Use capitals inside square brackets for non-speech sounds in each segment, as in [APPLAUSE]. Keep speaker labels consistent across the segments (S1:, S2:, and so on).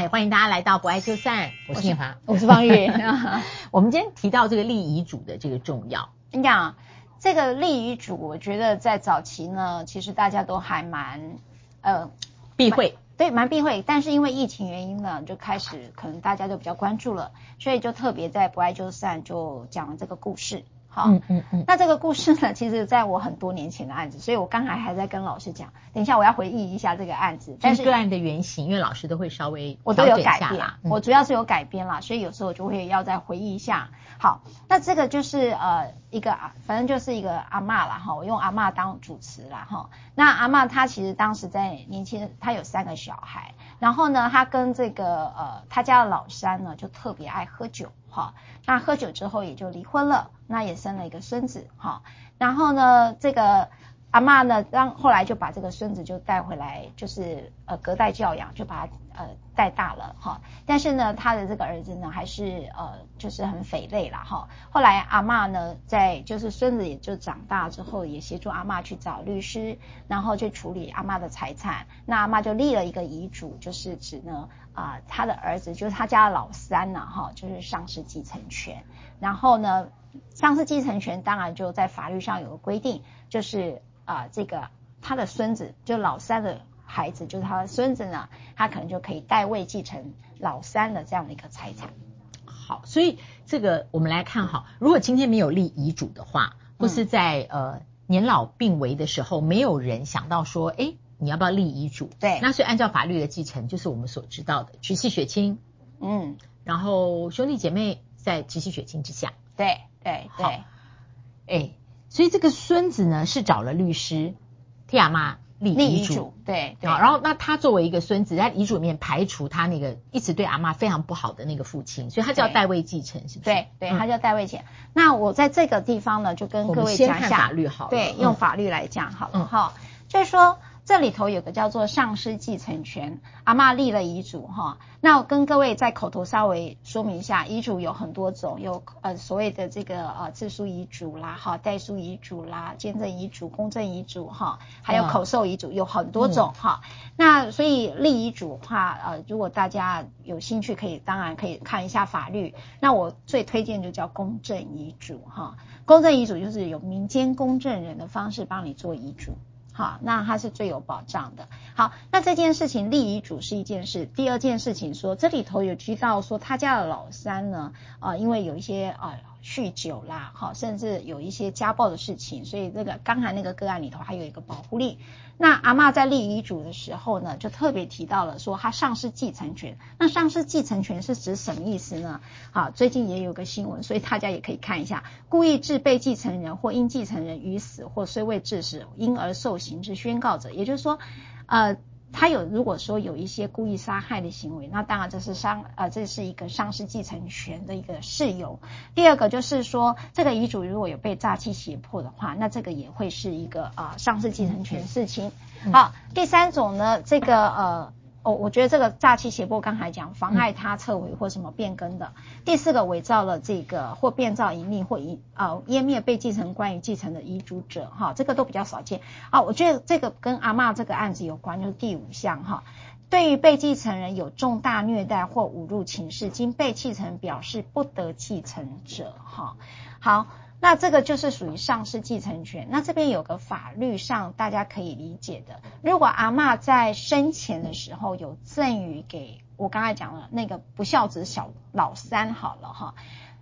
S1: 嗨，欢迎大家来到不爱就散，我是念华，
S2: 我是方玉。[LAUGHS]
S1: 我们今天提到这个立遗嘱的这个重要，
S2: 你讲这个立遗嘱，我觉得在早期呢，其实大家都还蛮呃
S1: 避讳，
S2: 对，蛮避讳。但是因为疫情原因呢，就开始可能大家都比较关注了，所以就特别在不爱就散就讲了这个故事。好，嗯嗯嗯，那这个故事呢，其实在我很多年前的案子，所以我刚才还在跟老师讲，等一下我要回忆一下这个案子，
S1: 但是个案的原型，因为老师都会稍微
S2: 我都有改变，嗯、我主要是有改编啦，所以有时候我就会要再回忆一下。好，那这个就是呃一个啊，反正就是一个阿嬷啦哈，我用阿嬷当主持啦哈。那阿嬷她其实当时在年轻，她有三个小孩，然后呢，她跟这个呃她家的老三呢就特别爱喝酒。好，那喝酒之后也就离婚了，那也生了一个孙子，哈，然后呢，这个阿嬷呢，让后来就把这个孙子就带回来，就是呃隔代教养，就把他呃带大了，哈，但是呢，他的这个儿子呢，还是呃就是很匪类了，哈，后来阿嬷呢，在就是孙子也就长大之后，也协助阿嬷去找律师，然后去处理阿嬷的财产，那阿嬷就立了一个遗嘱，就是指呢。啊、他的儿子就是他家的老三呢，哈，就是丧失继承权。然后呢，丧失继承权当然就在法律上有个规定，就是啊、这个他的孙子，就老三的孩子，就是他的孙子呢，他可能就可以代位继承老三的这样的一个财产。
S1: 好，所以这个我们来看哈，如果今天没有立遗嘱的话，或是在、呃年老病危的时候，没有人想到说，哎。你要不要立遗嘱？
S2: 对，
S1: 那所以按照法律的继承，就是我们所知道的直系血亲，嗯，然后兄弟姐妹在直系血亲之下，
S2: 对对对，
S1: 哎，所以这个孙子呢是找了律师替阿妈立遗嘱，
S2: 对对，
S1: 然后那他作为一个孙子，在遗嘱里面排除他那个一直对阿妈非常不好的那个父亲，所以他叫代位继承，是不是？
S2: 对对，他叫代位继承。那我在这个地方呢，就跟各位讲一下。
S1: 法律好了，
S2: 对，用法律来讲好了。哈，就是说。这里头有个叫做丧失继承权，阿嬷立了遗嘱哈。那我跟各位在口头稍微说明一下，遗嘱有很多种，有呃所谓的这个呃自书遗嘱啦，哈代书遗嘱啦，见证遗嘱、公证遗嘱哈，还有口授遗嘱，有很多种哈。嗯、那所以立遗嘱的话，呃，如果大家有兴趣，可以当然可以看一下法律。那我最推荐就叫公证遗嘱哈，公证遗嘱就是有民间公证人的方式帮你做遗嘱。好，那它是最有保障的。好，那这件事情立遗嘱是一件事，第二件事情说这里头有提到说他家的老三呢，啊、因为有一些啊。酗酒啦，好，甚至有一些家暴的事情，所以这个刚才那个个案里头还有一个保护令。那阿嬷在立遗嘱的时候呢，就特别提到了说他丧失继承权。那丧失继承权是指什么意思呢？好，最近也有个新闻，所以大家也可以看一下，故意致被继承人或因继承人于死或虽未致死，因而受刑之宣告者，也就是说，呃。他有如果说有一些故意杀害的行为，那当然这是伤呃，这是一个丧失继承权的一个事由。第二个就是说，这个遗嘱如果有被诈欺胁迫的话，那这个也会是一个啊、呃、丧失继承权事情。好，第三种呢，这个呃。哦，我觉得这个诈欺胁迫刚才讲妨碍他撤回或什么变更的。第四个伪造了这个或变造隐匿或隐呃湮灭被继承关于继承的遗嘱者，哈，这个都比较少见。啊，我觉得这个跟阿嬷这个案子有关，就是第五项哈。对于被继承人有重大虐待或侮辱情事，经被继承人表示不得继承者，哈，好。那这个就是属于丧失继承权。那这边有个法律上大家可以理解的，如果阿嬷在生前的时候有赠与给我刚才讲了那个不孝子小老三好了哈，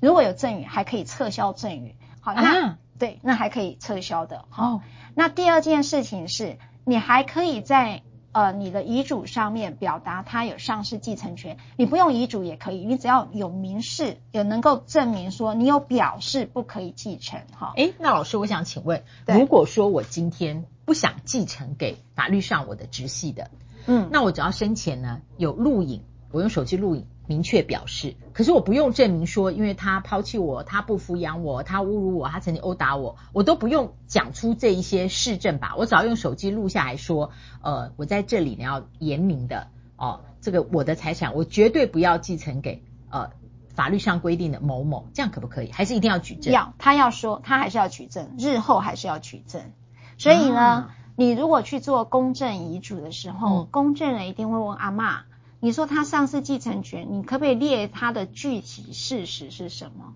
S2: 如果有赠与还可以撤销赠与，好，那、啊、对，那还可以撤销的。好，那第二件事情是你还可以在。呃，你的遗嘱上面表达他有丧失继承权，你不用遗嘱也可以，你只要有明示，有能够证明说你有表示不可以继承哈。
S1: 诶，那老师，我想请问，如果说我今天不想继承给法律上我的直系的，嗯，那我只要生前呢有录影，我用手机录影。明确表示，可是我不用证明说，因为他抛弃我，他不抚养我，他侮辱我，他曾经殴打我，我都不用讲出这一些事证吧？我只要用手机录下来说，呃，我在这里呢要严明的哦，这个我的财产我绝对不要继承给呃法律上规定的某某，这样可不可以？还是一定要举证？
S2: 要，他要说，他还是要举证，日后还是要举证。所以呢，啊、你如果去做公证遗嘱的时候，嗯、公证人一定会问阿嬷。你说他丧失继承权，你可不可以列他的具体事实是什么？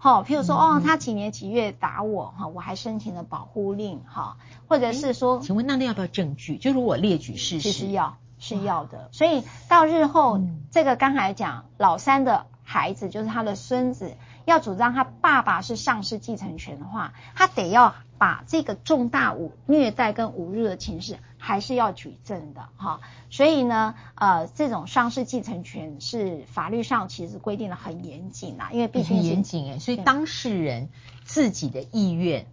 S2: 好，譬如说，哦，他几年几月打我，哈，我还申请了保护令，哈，或者是说，
S1: 请问那那要不要证据？就如果列举事实，
S2: 其实要是要的。所以到日后，嗯、这个刚才讲老三的孩子，就是他的孙子，要主张他爸爸是丧失继承权的话，他得要把这个重大侮虐待跟侮辱的情事，还是要举证的，哈。所以呢，呃，这种丧失继承权是法律上其实规定的很严谨啊，因为毕竟
S1: 严谨哎，所以当事人自己的意愿，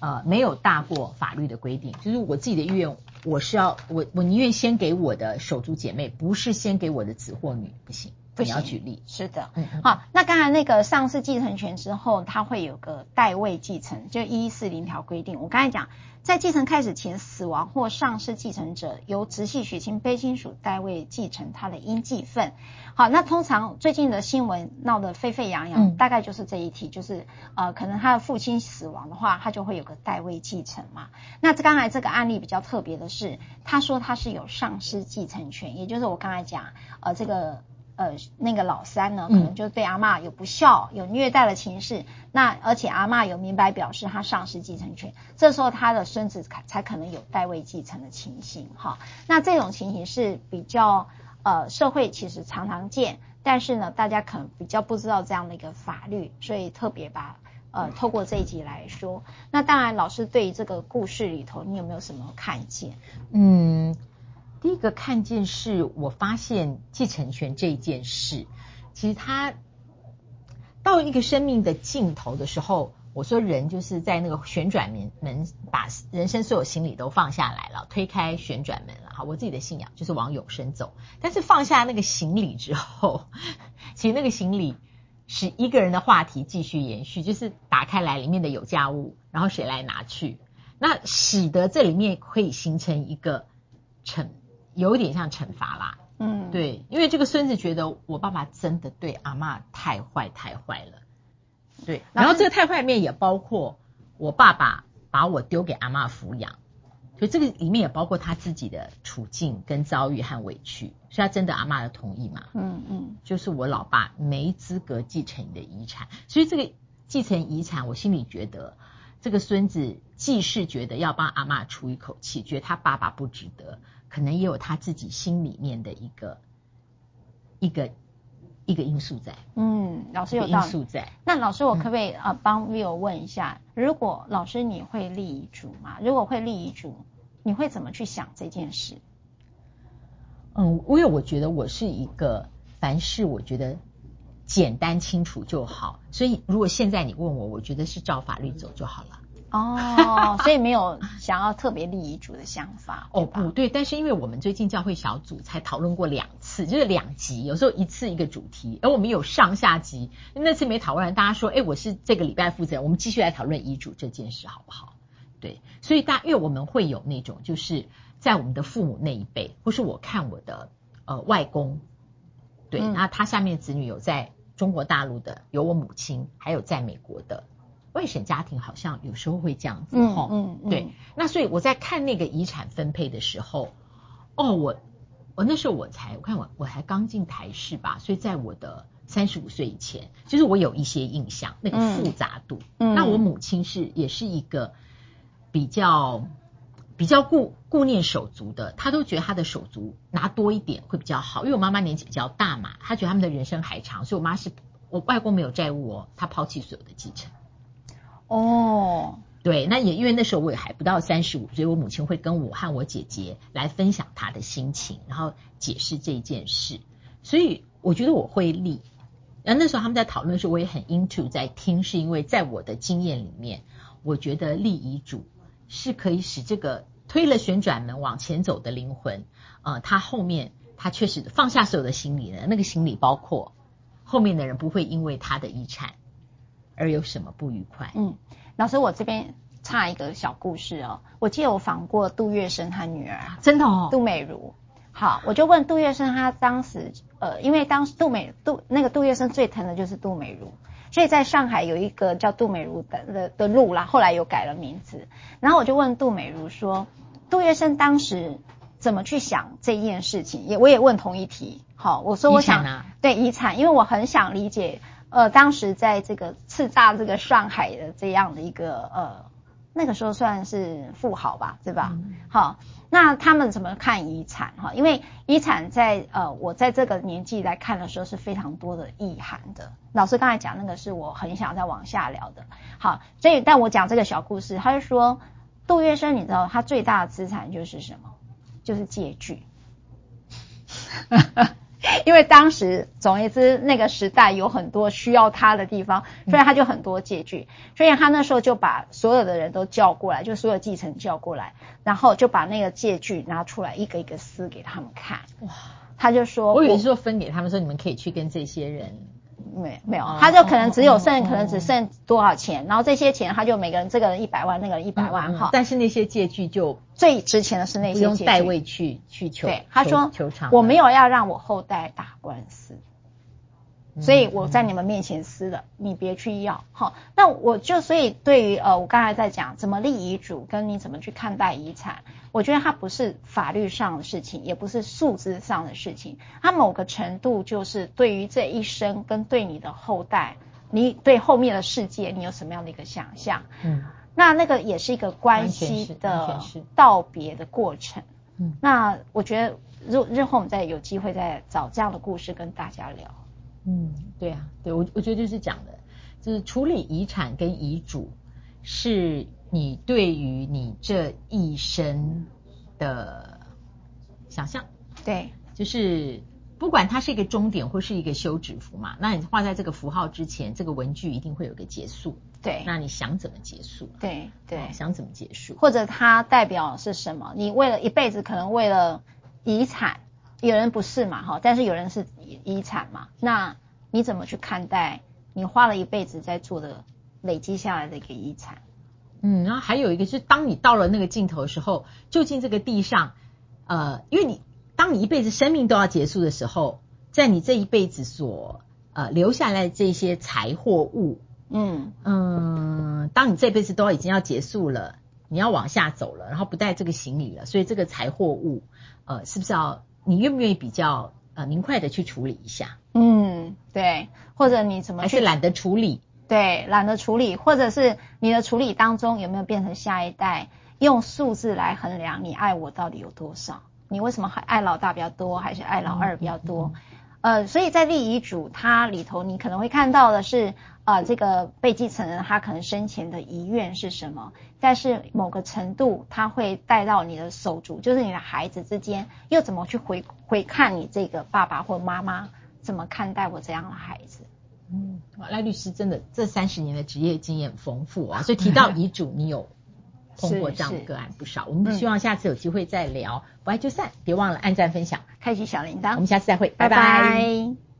S1: 呃，没有大过法律的规定。就是我自己的意愿，我是要我我宁愿先给我的手足姐妹，不是先给我的子或女，不行。你要举例，
S2: 是的，嗯，好，那刚才那个丧失继承权之后，它会有个代位继承，就一一四零条规定。我刚才讲，在继承开始前死亡或丧失继承者，由直系血亲卑亲属代位继承他的应继份。好，那通常最近的新闻闹得沸沸扬扬，嗯、大概就是这一题，就是呃，可能他的父亲死亡的话，他就会有个代位继承嘛。那这刚才这个案例比较特别的是，他说他是有丧失继承权，也就是我刚才讲，呃，这个。呃，那个老三呢，可能就对阿嬷有不孝、有虐待的情势，那而且阿嬷有明白表示他丧失继承权，这时候他的孙子才可能有代位继承的情形，哈。那这种情形是比较呃社会其实常常见，但是呢，大家可能比较不知道这样的一个法律，所以特别把呃透过这一集来说。那当然，老师对于这个故事里头，你有没有什么看见？
S1: 嗯。第一个看见是我发现继承权这一件事，其实它到一个生命的尽头的时候，我说人就是在那个旋转门门，把人生所有行李都放下来了，推开旋转门了。哈，我自己的信仰就是往永生走。但是放下那个行李之后，[LAUGHS] 其实那个行李是一个人的话题继续延续，就是打开来里面的有价物，然后谁来拿去，那使得这里面可以形成一个成。有点像惩罚啦，嗯，对，因为这个孙子觉得我爸爸真的对阿嬷太坏太坏了，对，然后这个太坏面也包括我爸爸把我丢给阿嬷抚养，所以这个里面也包括他自己的处境跟遭遇和委屈，是他真的阿嬷的同意嘛？嗯嗯，就是我老爸没资格继承你的遗产，所以这个继承遗产，我心里觉得这个孙子既是觉得要帮阿嬷出一口气，觉得他爸爸不值得。可能也有他自己心里面的一个一个一个因素在。
S2: 嗯，老师有因素在。那老师，我可不可以啊帮 Will 问一下，嗯、如果老师你会立遗嘱吗？如果会立遗嘱，你会怎么去想这件事？
S1: 嗯，因为我觉得我是一个凡事我觉得简单清楚就好，所以如果现在你问我，我觉得是照法律走就好了。
S2: 哦，所以没有想要特别立遗嘱的想法
S1: 哦，不对，但是因为我们最近教会小组才讨论过两次，就是两集，有时候一次一个主题，而我们有上下集，那次没讨论，大家说，哎，我是这个礼拜负责人，我们继续来讨论遗嘱这件事好不好？对，所以大家因为我们会有那种就是在我们的父母那一辈，或是我看我的呃外公，对，嗯、那他下面的子女有在中国大陆的，有我母亲，还有在美国的。外省家庭好像有时候会这样子，哈、嗯，对。那所以我在看那个遗产分配的时候，哦，我我那时候我才我看我我还刚进台视吧，所以在我的三十五岁以前，就是我有一些印象那个复杂度。嗯，那我母亲是也是一个比较比较顾顾念手足的，她都觉得她的手足拿多一点会比较好，因为我妈妈年纪比较大嘛，她觉得他们的人生还长，所以我妈是我外公没有债务哦，她抛弃所有的继承。哦，对，那也因为那时候我也还不到三十五，所以我母亲会跟我和我姐姐来分享她的心情，然后解释这件事。所以我觉得我会立。然后那时候他们在讨论的时候，我也很 into 在听，是因为在我的经验里面，我觉得立遗嘱是可以使这个推了旋转门往前走的灵魂，呃，他后面他确实放下所有的行李了，那个行李包括后面的人不会因为他的遗产。而有什么不愉快？
S2: 嗯，老师，我这边插一个小故事哦。我记得我访过杜月笙他女儿，
S1: 真的哦，
S2: 杜美如。好，我就问杜月笙，他当时呃，因为当时杜美杜那个杜月笙最疼的就是杜美如，所以在上海有一个叫杜美如的的的路啦，后来又改了名字。然后我就问杜美如说，杜月笙当时怎么去想这一件事情？也我也问同一题，好，我说我想、
S1: 啊、
S2: 对遗产，因为我很想理解，呃，当时在这个叱咤这个上海的这样的一个呃，那个时候算是富豪吧，对吧？嗯、好，那他们怎么看遗产？哈，因为遗产在呃，我在这个年纪来看的时候是非常多的意涵的。老师刚才讲那个是我很想再往下聊的。好，所以但我讲这个小故事，他就说杜月笙，你知道他最大的资产就是什么？就是借据，[LAUGHS] [LAUGHS] 因为当时总而言之那个时代有很多需要他的地方，所以他就很多借据，所以他那时候就把所有的人都叫过来，就所有继承叫过来，然后就把那个借据拿出来一个一个撕给他们看。哇，他就说，
S1: 我以为是说分给他们说，你们可以去跟这些人。
S2: 没没有，他就可能只有剩，可能只剩多少钱，然后这些钱他就每个人这个人一百万，那个人一百万哈。
S1: 但是那些借据就
S2: 最值钱的是那些借
S1: 据，代位去去求。
S2: 对，他说我没有要让我后代打官司。所以我在你们面前撕了，你别去要。好，那我就所以对于呃，我刚才在讲怎么立遗嘱，跟你怎么去看待遗产，我觉得它不是法律上的事情，也不是数字上的事情，它某个程度就是对于这一生跟对你的后代，你对后面的世界你有什么样的一个想象？嗯，那那个也是一个关系的道别的过程。嗯，那我觉得日日后我们再有机会再找这样的故事跟大家聊。
S1: 嗯，对啊，对我我觉得就是讲的，就是处理遗产跟遗嘱，是你对于你这一生的想象。
S2: 对，
S1: 就是不管它是一个终点或是一个休止符嘛，那你画在这个符号之前，这个文具一定会有个结束。
S2: 对，
S1: 那你想怎么结束？
S2: 对对、哦，
S1: 想怎么结束？
S2: 或者它代表是什么？你为了一辈子，可能为了遗产。有人不是嘛，哈，但是有人是遗产嘛，那你怎么去看待你花了一辈子在做的累积下来的一个遗产？
S1: 嗯，然后还有一个是，当你到了那个尽头的时候，究竟这个地上，呃，因为你当你一辈子生命都要结束的时候，在你这一辈子所呃留下来的这些财货物，嗯嗯，当你这辈子都已经要结束了，你要往下走了，然后不带这个行李了，所以这个财货物，呃，是不是要？你愿不愿意比较呃明快的去处理一下？
S2: 嗯，对，或者你怎么
S1: 还是懒得处理？
S2: 对，懒得处理，或者是你的处理当中有没有变成下一代用数字来衡量你爱我到底有多少？你为什么还爱老大比较多，还是爱老二比较多？呃，所以在立遗嘱，它里头你可能会看到的是，呃，这个被继承人他可能生前的遗愿是什么，但是某个程度他会带到你的手足，就是你的孩子之间，又怎么去回回看你这个爸爸或妈妈怎么看待我这样的孩子？
S1: 嗯，赖律师真的这三十年的职业经验丰富啊，所以提到遗嘱，你有。[LAUGHS] 通过这样的个案不少，我们希望下次有机会再聊。不爱就散，别忘了按赞、分享、
S2: 开启小铃铛。
S1: 我们下次再会，拜拜。拜拜。